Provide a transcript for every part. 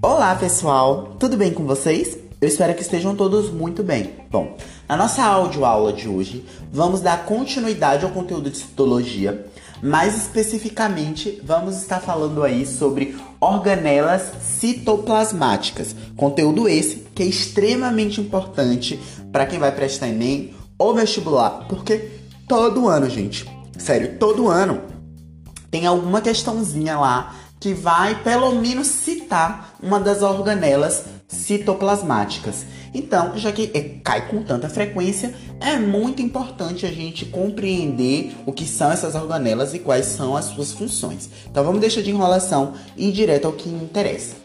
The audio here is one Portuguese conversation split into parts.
Olá pessoal, tudo bem com vocês? Eu espero que estejam todos muito bem. Bom, na nossa audioaula de hoje, vamos dar continuidade ao conteúdo de citologia. Mais especificamente, vamos estar falando aí sobre organelas citoplasmáticas. Conteúdo esse que é extremamente importante para quem vai prestar ENEM ou vestibular, porque todo ano, gente, sério, todo ano tem alguma questãozinha lá que vai pelo menos citar uma das organelas citoplasmáticas. Então, já que é, cai com tanta frequência, é muito importante a gente compreender o que são essas organelas e quais são as suas funções. Então, vamos deixar de enrolação e ir direto ao que interessa.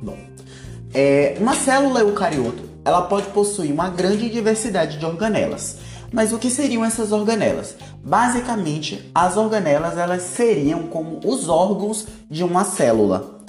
Bom, é, uma célula eucarioto ela pode possuir uma grande diversidade de organelas. Mas o que seriam essas organelas? Basicamente, as organelas elas seriam como os órgãos de uma célula.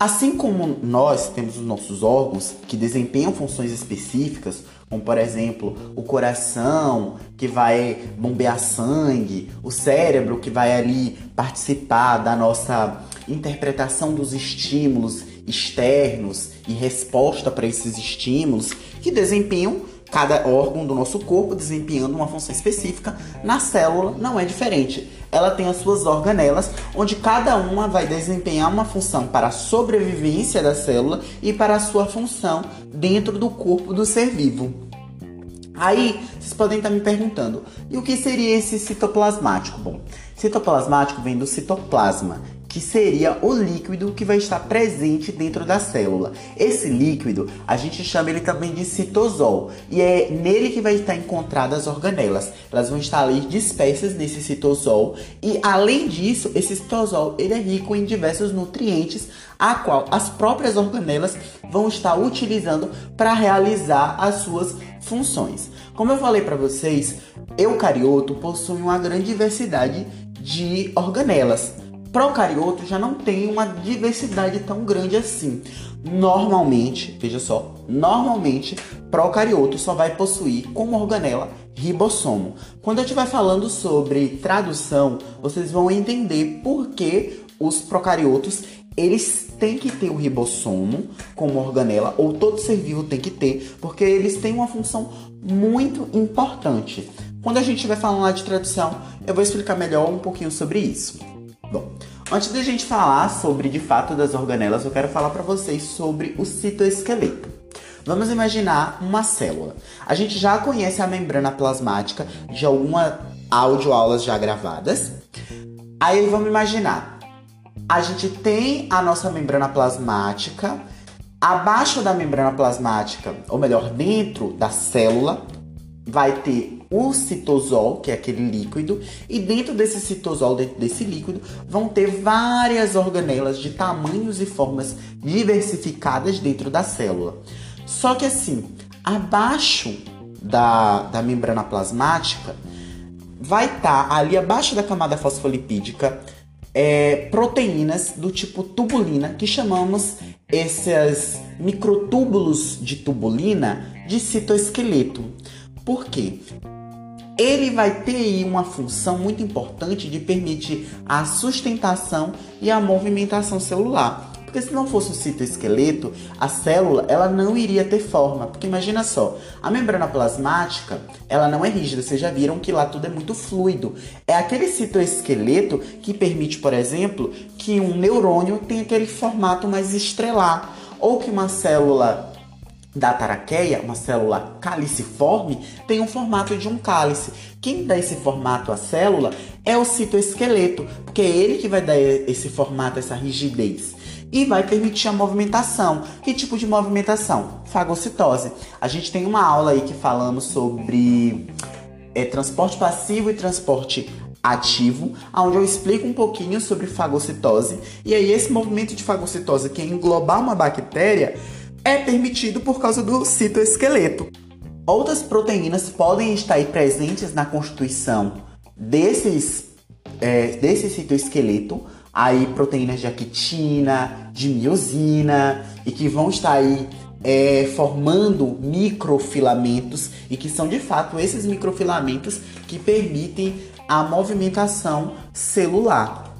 Assim como nós temos os nossos órgãos que desempenham funções específicas, como por exemplo o coração que vai bombear sangue, o cérebro que vai ali participar da nossa interpretação dos estímulos externos e resposta para esses estímulos que desempenham cada órgão do nosso corpo desempenhando uma função específica, na célula não é diferente. Ela tem as suas organelas, onde cada uma vai desempenhar uma função para a sobrevivência da célula e para a sua função dentro do corpo do ser vivo. Aí, vocês podem estar me perguntando, e o que seria esse citoplasmático? Bom, citoplasmático vem do citoplasma, que seria o líquido que vai estar presente dentro da célula. Esse líquido, a gente chama ele também de citosol, e é nele que vai estar encontradas as organelas. Elas vão estar ali dispersas nesse citosol, e além disso, esse citosol ele é rico em diversos nutrientes, a qual as próprias organelas vão estar utilizando para realizar as suas funções. Como eu falei para vocês, eucarioto possui uma grande diversidade de organelas procarioto já não tem uma diversidade tão grande assim. Normalmente, veja só, normalmente procarioto só vai possuir como organela ribossomo. Quando eu estiver falando sobre tradução, vocês vão entender por que os procariotos eles têm que ter o ribossomo como organela, ou todo ser vivo tem que ter, porque eles têm uma função muito importante. Quando a gente estiver falando lá de tradução, eu vou explicar melhor um pouquinho sobre isso. Bom, antes de a gente falar sobre de fato das organelas, eu quero falar para vocês sobre o citoesqueleto. Vamos imaginar uma célula. A gente já conhece a membrana plasmática de alguma audioaulas já gravadas. Aí vamos imaginar. A gente tem a nossa membrana plasmática. Abaixo da membrana plasmática, ou melhor, dentro da célula, vai ter o citosol, que é aquele líquido, e dentro desse citosol, dentro desse líquido, vão ter várias organelas de tamanhos e formas diversificadas dentro da célula. Só que assim, abaixo da, da membrana plasmática, vai estar tá, ali abaixo da camada fosfolipídica é, proteínas do tipo tubulina, que chamamos esses microtúbulos de tubulina de citoesqueleto. Por quê? ele vai ter aí uma função muito importante de permitir a sustentação e a movimentação celular. Porque se não fosse o citoesqueleto, a célula ela não iria ter forma. Porque imagina só, a membrana plasmática ela não é rígida. Vocês já viram que lá tudo é muito fluido. É aquele citoesqueleto que permite, por exemplo, que um neurônio tenha aquele formato mais estrelar. Ou que uma célula da taraqueia, uma célula caliciforme, tem um formato de um cálice. Quem dá esse formato à célula é o citoesqueleto, porque é ele que vai dar esse formato, essa rigidez. E vai permitir a movimentação. Que tipo de movimentação? Fagocitose. A gente tem uma aula aí que falamos sobre é, transporte passivo e transporte ativo, onde eu explico um pouquinho sobre fagocitose. E aí, esse movimento de fagocitose, que é englobar uma bactéria, é permitido por causa do citoesqueleto. Outras proteínas podem estar aí presentes na constituição desses, é, desse citoesqueleto, aí proteínas de actina, de miosina, e que vão estar aí é, formando microfilamentos e que são de fato esses microfilamentos que permitem a movimentação celular.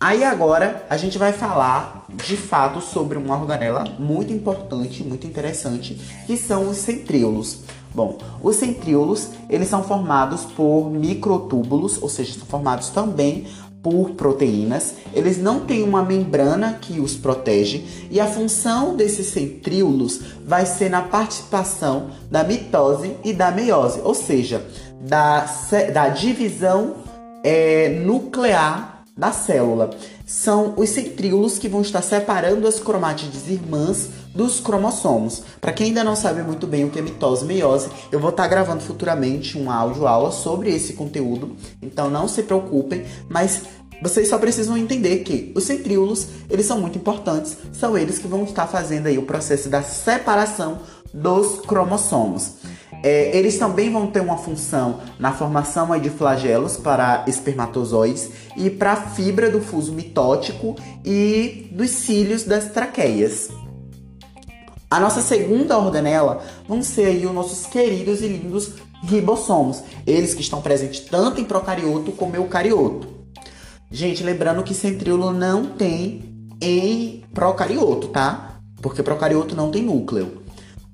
Aí agora a gente vai falar de fato sobre uma organela muito importante, muito interessante, que são os centríolos. Bom, os centríolos, eles são formados por microtúbulos, ou seja, são formados também por proteínas. Eles não têm uma membrana que os protege e a função desses centríolos vai ser na participação da mitose e da meiose, ou seja, da, da divisão é, nuclear da célula. São os centríolos que vão estar separando as cromátides irmãs dos cromossomos. Para quem ainda não sabe muito bem o que é mitose e meiose, eu vou estar gravando futuramente uma áudio aula sobre esse conteúdo, então não se preocupem, mas vocês só precisam entender que os centríolos, eles são muito importantes, são eles que vão estar fazendo aí o processo da separação dos cromossomos. É, eles também vão ter uma função na formação de flagelos para espermatozoides e para a fibra do fuso mitótico e dos cílios das traqueias. A nossa segunda organela vão ser aí os nossos queridos e lindos ribossomos, eles que estão presentes tanto em procarioto como eucarioto. Gente, lembrando que centríolo não tem em procarioto, tá? Porque procarioto não tem núcleo.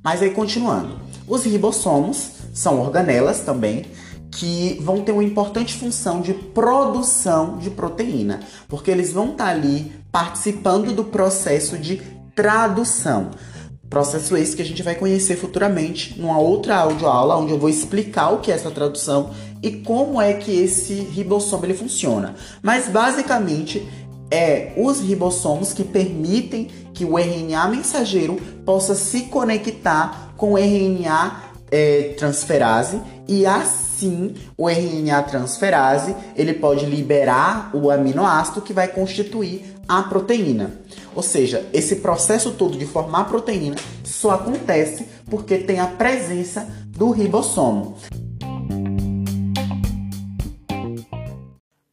Mas aí continuando. Os ribossomos são organelas também que vão ter uma importante função de produção de proteína, porque eles vão estar ali participando do processo de tradução. Processo esse que a gente vai conhecer futuramente numa outra audioaula, onde eu vou explicar o que é essa tradução e como é que esse ribossomo ele funciona. Mas basicamente é os ribossomos que permitem que o RNA mensageiro possa se conectar com RNA é, transferase e assim o RNA transferase ele pode liberar o aminoácido que vai constituir a proteína. Ou seja, esse processo todo de formar proteína só acontece porque tem a presença do ribossomo.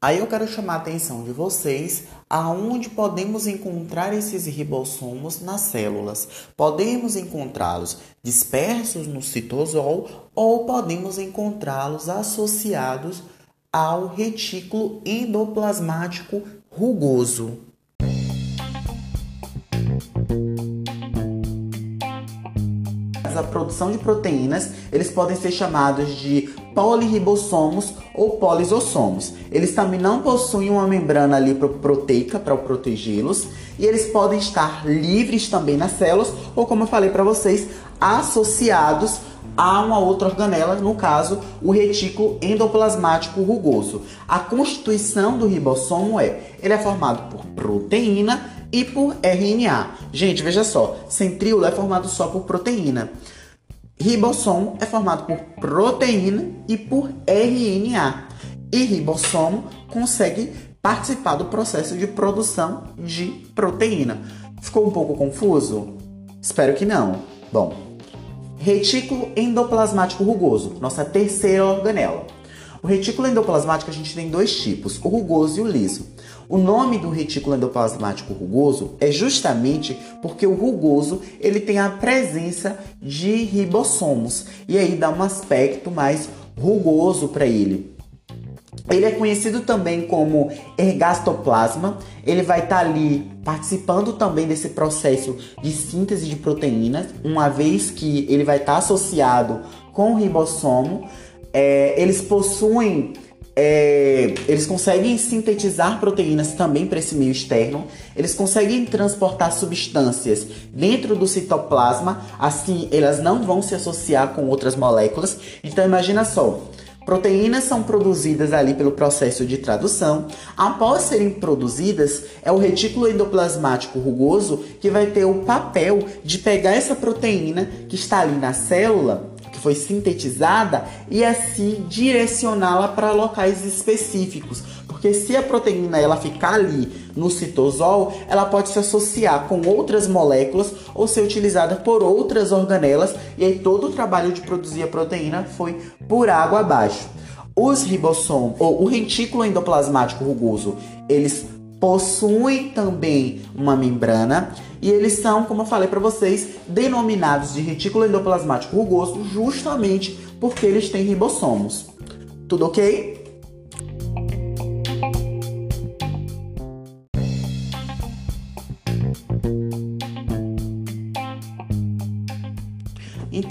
Aí eu quero chamar a atenção de vocês aonde podemos encontrar esses ribossomos nas células. Podemos encontrá-los dispersos no citosol ou podemos encontrá-los associados ao retículo endoplasmático rugoso. A produção de proteínas, eles podem ser chamados de poliribossomos ou polisossomos. Eles também não possuem uma membrana ali proteica para protegê-los e eles podem estar livres também nas células ou como eu falei para vocês, associados a uma outra organela, no caso, o retículo endoplasmático rugoso. A constituição do ribossomo é, ele é formado por proteína e por RNA. Gente, veja só, centríolo é formado só por proteína. Ribossomo é formado por proteína e por RNA. E ribossomo consegue participar do processo de produção de proteína. Ficou um pouco confuso? Espero que não. Bom, retículo endoplasmático rugoso, nossa terceira organela. O retículo endoplasmático a gente tem dois tipos, o rugoso e o liso. O nome do retículo endoplasmático rugoso é justamente porque o rugoso ele tem a presença de ribossomos e aí dá um aspecto mais rugoso para ele. Ele é conhecido também como ergastoplasma. Ele vai estar tá ali participando também desse processo de síntese de proteínas, uma vez que ele vai estar tá associado com o ribossomo. É, eles possuem é, eles conseguem sintetizar proteínas também para esse meio externo, eles conseguem transportar substâncias dentro do citoplasma, assim elas não vão se associar com outras moléculas. Então imagina só, Proteínas são produzidas ali pelo processo de tradução. Após serem produzidas, é o retículo endoplasmático rugoso que vai ter o papel de pegar essa proteína que está ali na célula foi sintetizada e assim direcioná-la para locais específicos. Porque se a proteína ela ficar ali no citosol, ela pode se associar com outras moléculas ou ser utilizada por outras organelas e aí todo o trabalho de produzir a proteína foi por água abaixo. Os ribossomos, ou o retículo endoplasmático rugoso, eles possuem também uma membrana e eles são, como eu falei para vocês, denominados de retículo endoplasmático rugoso justamente porque eles têm ribossomos. Tudo ok?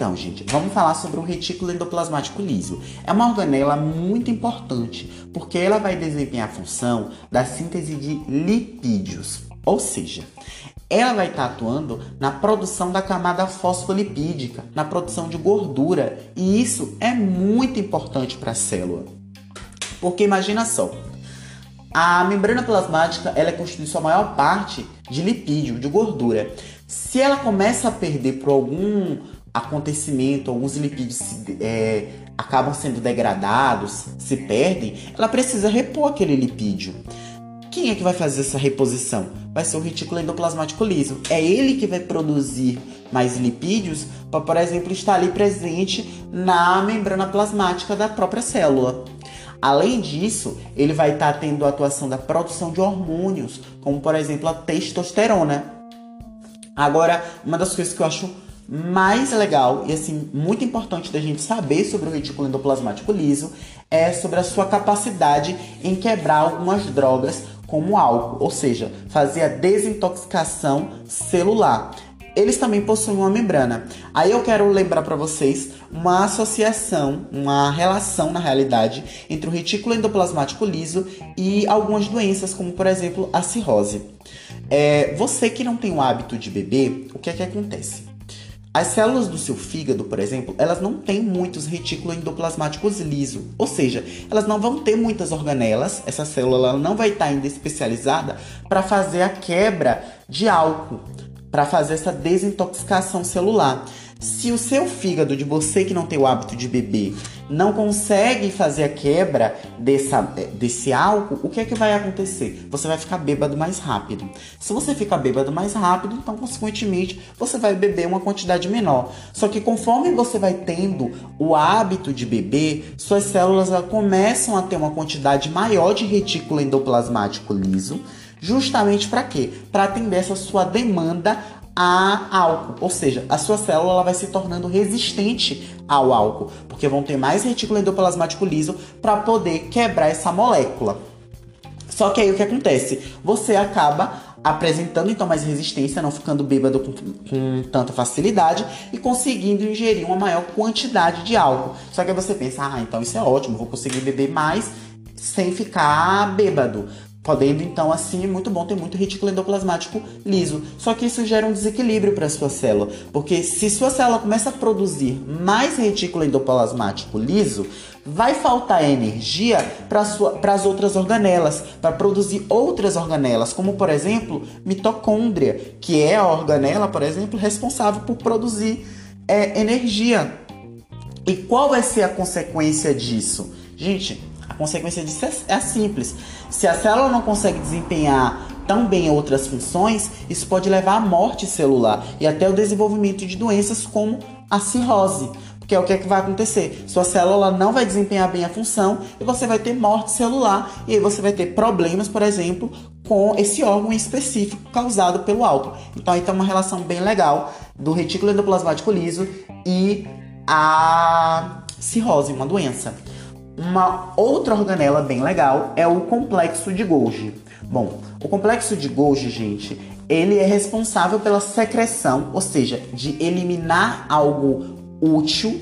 Então, gente, vamos falar sobre o retículo endoplasmático liso. É uma organela muito importante, porque ela vai desempenhar a função da síntese de lipídios, ou seja, ela vai estar atuando na produção da camada fosfolipídica, na produção de gordura, e isso é muito importante para a célula. Porque imagina só, a membrana plasmática ela constitui sua maior parte de lipídio, de gordura. Se ela começa a perder por algum acontecimento, alguns lipídios é, acabam sendo degradados, se perdem, ela precisa repor aquele lipídio. Quem é que vai fazer essa reposição? Vai ser o retículo endoplasmático liso. É ele que vai produzir mais lipídios para, por exemplo, estar ali presente na membrana plasmática da própria célula. Além disso, ele vai estar tendo a atuação da produção de hormônios, como por exemplo a testosterona. Agora, uma das coisas que eu acho mais legal e assim muito importante da gente saber sobre o retículo endoplasmático liso é sobre a sua capacidade em quebrar algumas drogas como álcool, ou seja, fazer a desintoxicação celular. Eles também possuem uma membrana. Aí eu quero lembrar para vocês uma associação, uma relação na realidade entre o retículo endoplasmático liso e algumas doenças, como por exemplo a cirrose. É, você que não tem o hábito de beber, o que é que acontece? As células do seu fígado, por exemplo, elas não têm muitos retículos endoplasmáticos liso, ou seja, elas não vão ter muitas organelas, essa célula não vai estar ainda especializada para fazer a quebra de álcool, para fazer essa desintoxicação celular. Se o seu fígado, de você que não tem o hábito de beber, não consegue fazer a quebra dessa, desse álcool, o que é que vai acontecer? Você vai ficar bêbado mais rápido. Se você ficar bêbado mais rápido, então, consequentemente, você vai beber uma quantidade menor. Só que conforme você vai tendo o hábito de beber, suas células começam a ter uma quantidade maior de retículo endoplasmático liso, justamente para quê? Para atender essa sua demanda a álcool, ou seja, a sua célula vai se tornando resistente ao álcool, porque vão ter mais retículo endoplasmático liso para poder quebrar essa molécula. Só que aí o que acontece? Você acaba apresentando então mais resistência, não ficando bêbado com, com, tanta facilidade e conseguindo ingerir uma maior quantidade de álcool. Só que aí você pensa, ah, então isso é ótimo, vou conseguir beber mais sem ficar bêbado podendo então assim muito bom ter muito retículo endoplasmático liso. Só que isso gera um desequilíbrio para sua célula, porque se sua célula começa a produzir mais retículo endoplasmático liso, vai faltar energia para as outras organelas, para produzir outras organelas, como por exemplo mitocôndria, que é a organela, por exemplo, responsável por produzir é, energia. E qual vai ser a consequência disso? Gente, consequência disso é, é simples. Se a célula não consegue desempenhar tão bem outras funções, isso pode levar à morte celular e até o desenvolvimento de doenças como a cirrose. Porque é o que, é que vai acontecer? Sua célula não vai desempenhar bem a função e você vai ter morte celular e aí você vai ter problemas, por exemplo, com esse órgão específico causado pelo álcool. Então aí tem uma relação bem legal do retículo endoplasmático liso e a cirrose, uma doença. Uma outra organela bem legal é o complexo de Golgi. Bom, o complexo de Golgi, gente, ele é responsável pela secreção, ou seja, de eliminar algo útil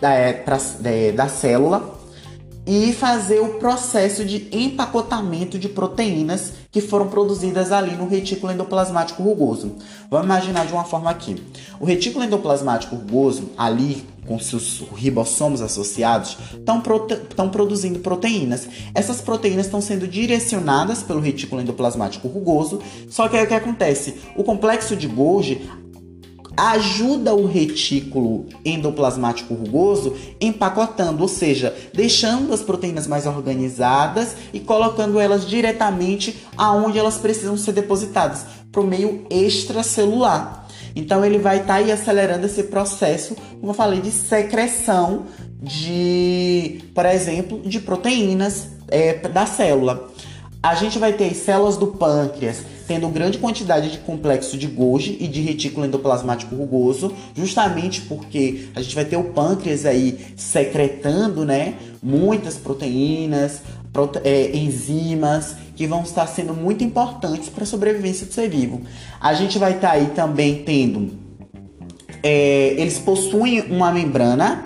da, é, pra, é, da célula e fazer o processo de empacotamento de proteínas que foram produzidas ali no retículo endoplasmático rugoso. Vamos imaginar de uma forma aqui. O retículo endoplasmático rugoso, ali com seus ribossomos associados, estão prote produzindo proteínas. Essas proteínas estão sendo direcionadas pelo retículo endoplasmático rugoso, só que aí o que acontece? O complexo de Golgi ajuda o retículo endoplasmático rugoso empacotando, ou seja, deixando as proteínas mais organizadas e colocando elas diretamente aonde elas precisam ser depositadas, para o meio extracelular. Então ele vai estar tá aí acelerando esse processo, como eu falei, de secreção de, por exemplo, de proteínas é, da célula. A gente vai ter células do pâncreas tendo grande quantidade de complexo de Golgi e de retículo endoplasmático rugoso, justamente porque a gente vai ter o pâncreas aí secretando, né, muitas proteínas, prote é, enzimas que vão estar sendo muito importantes para a sobrevivência do ser vivo. A gente vai estar aí também tendo é, eles possuem uma membrana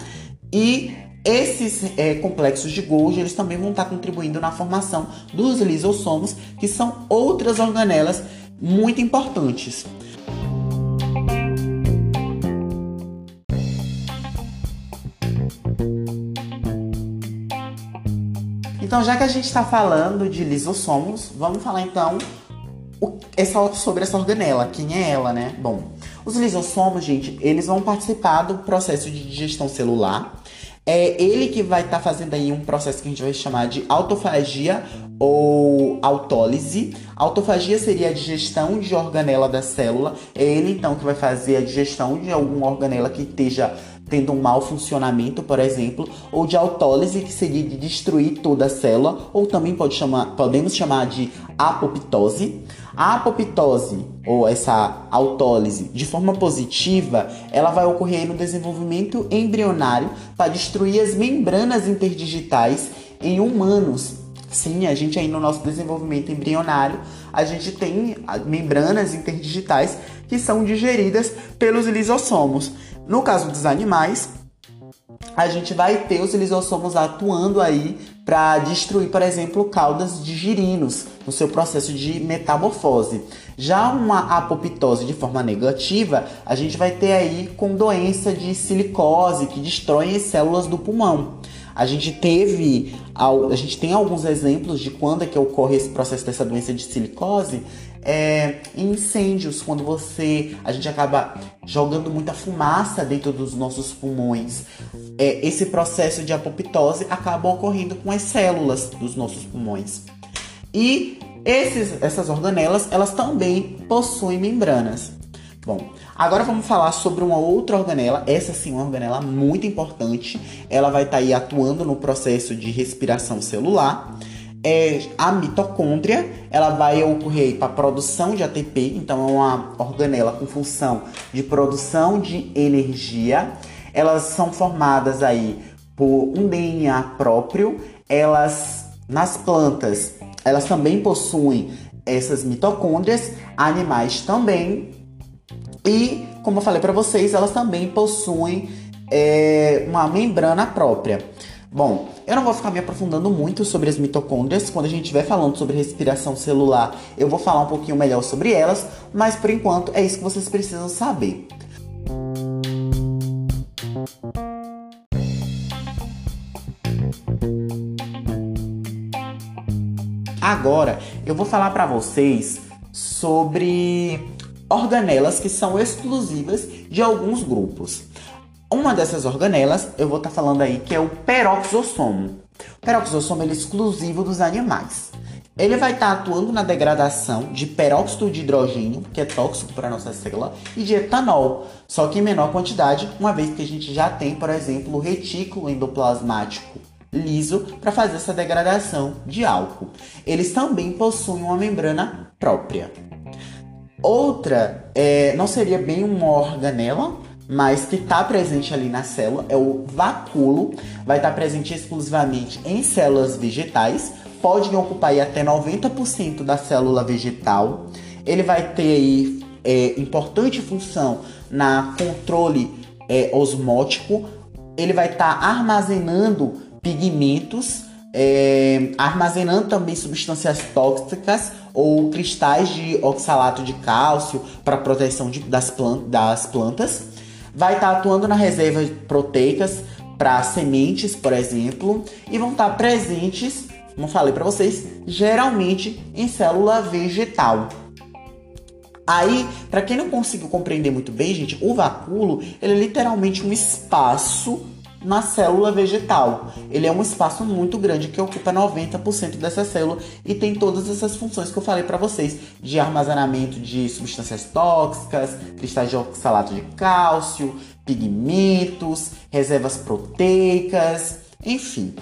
e esses é, complexos de Golgi eles também vão estar contribuindo na formação dos lisossomos, que são outras organelas muito importantes. Então, já que a gente está falando de lisossomos, vamos falar então sobre essa organela. Quem é ela, né? Bom, os lisossomos, gente, eles vão participar do processo de digestão celular. É ele que vai estar tá fazendo aí um processo que a gente vai chamar de autofagia ou autólise. Autofagia seria a digestão de organela da célula. É ele então que vai fazer a digestão de alguma organela que esteja tendo um mau funcionamento, por exemplo, ou de autólise, que seria de destruir toda a célula, ou também pode chamar, podemos chamar de apoptose. A apoptose, ou essa autólise, de forma positiva, ela vai ocorrer no desenvolvimento embrionário para destruir as membranas interdigitais em humanos. Sim, a gente aí no nosso desenvolvimento embrionário, a gente tem membranas interdigitais que são digeridas pelos lisossomos. No caso dos animais, a gente vai ter os lisossomos atuando aí para destruir, por exemplo, caudas de girinos no seu processo de metamorfose. Já uma apoptose de forma negativa, a gente vai ter aí com doença de silicose que destrói as células do pulmão. A gente teve, a gente tem alguns exemplos de quando é que ocorre esse processo dessa doença de silicose, é, incêndios, quando você a gente acaba jogando muita fumaça dentro dos nossos pulmões. É, esse processo de apoptose acaba ocorrendo com as células dos nossos pulmões. E esses, essas organelas, elas também possuem membranas. Bom, agora vamos falar sobre uma outra organela. Essa sim, uma organela muito importante. Ela vai estar tá aí atuando no processo de respiração celular é a mitocôndria, ela vai ocorrer para produção de ATP, então é uma organela com função de produção de energia. Elas são formadas aí por um DNA próprio. Elas nas plantas, elas também possuem essas mitocôndrias, animais também. E como eu falei para vocês, elas também possuem é, uma membrana própria. Bom, eu não vou ficar me aprofundando muito sobre as mitocôndrias. Quando a gente estiver falando sobre respiração celular, eu vou falar um pouquinho melhor sobre elas, mas por enquanto é isso que vocês precisam saber. Agora, eu vou falar para vocês sobre organelas que são exclusivas de alguns grupos. Uma dessas organelas, eu vou estar tá falando aí, que é o peroxossomo. O peroxossomo é exclusivo dos animais. Ele vai estar tá atuando na degradação de peróxido de hidrogênio, que é tóxico para a nossa célula, e de etanol, só que em menor quantidade, uma vez que a gente já tem, por exemplo, o retículo endoplasmático liso para fazer essa degradação de álcool. Eles também possuem uma membrana própria. Outra, é, não seria bem uma organela, mas que está presente ali na célula é o vacúolo, vai estar tá presente exclusivamente em células vegetais, pode ocupar até 90% da célula vegetal. Ele vai ter aí é, importante função na controle é, osmótico. Ele vai estar tá armazenando pigmentos, é, armazenando também substâncias tóxicas ou cristais de oxalato de cálcio para proteção de, das, plant, das plantas vai estar tá atuando na reserva proteicas para sementes, por exemplo, e vão estar tá presentes, como falei para vocês, geralmente em célula vegetal. Aí, para quem não conseguiu compreender muito bem, gente, o vacúolo, ele é literalmente um espaço na célula vegetal. Ele é um espaço muito grande que ocupa 90% dessa célula e tem todas essas funções que eu falei para vocês, de armazenamento de substâncias tóxicas, cristais de oxalato de cálcio, pigmentos, reservas proteicas, enfim.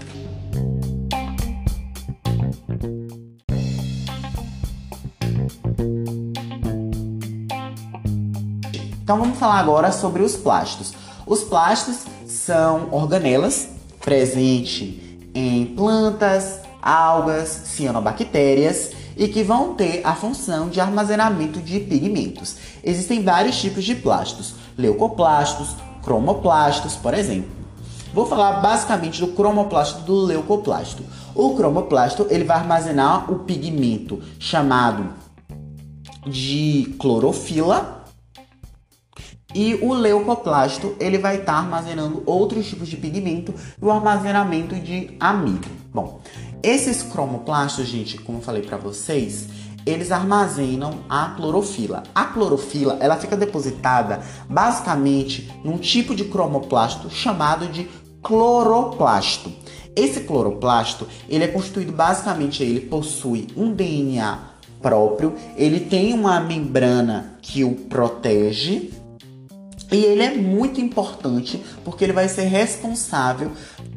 Então vamos falar agora sobre os plásticos. Os plásticos são organelas presentes em plantas, algas, cianobactérias e que vão ter a função de armazenamento de pigmentos. Existem vários tipos de plásticos, leucoplastos, cromoplastos, por exemplo. Vou falar basicamente do cromoplasto do leucoplasto. O cromoplasto ele vai armazenar o pigmento chamado de clorofila e o leucoplasto ele vai estar tá armazenando outros tipos de pigmento e o armazenamento de amido. Bom, esses cromoplastos, gente, como eu falei para vocês, eles armazenam a clorofila. A clorofila, ela fica depositada basicamente num tipo de cromoplasto chamado de cloroplasto. Esse cloroplasto, ele é constituído basicamente, ele possui um DNA próprio, ele tem uma membrana que o protege e ele é muito importante porque ele vai ser responsável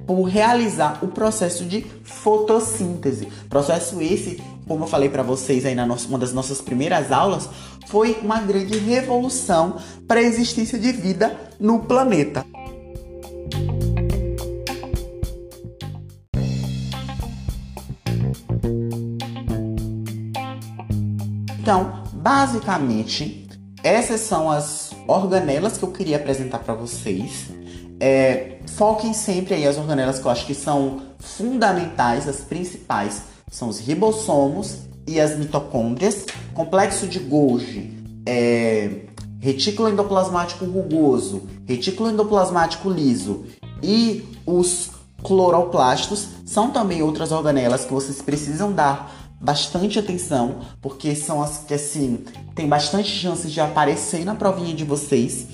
por realizar o processo de fotossíntese. Processo esse, como eu falei para vocês aí na nossa, uma das nossas primeiras aulas, foi uma grande revolução para a existência de vida no planeta. Então, basicamente, essas são as organelas que eu queria apresentar para vocês. É, foquem sempre aí as organelas que eu acho que são fundamentais, as principais são os ribossomos e as mitocôndrias. Complexo de Golgi, é, retículo endoplasmático rugoso, retículo endoplasmático liso e os cloroplastos são também outras organelas que vocês precisam dar bastante atenção, porque são as que, assim, tem bastante chances de aparecer na provinha de vocês.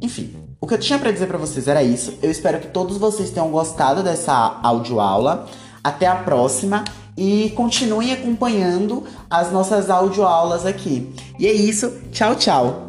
Enfim, o que eu tinha para dizer para vocês era isso. Eu espero que todos vocês tenham gostado dessa audioaula. Até a próxima e continuem acompanhando as nossas audioaulas aqui. E é isso. Tchau, tchau.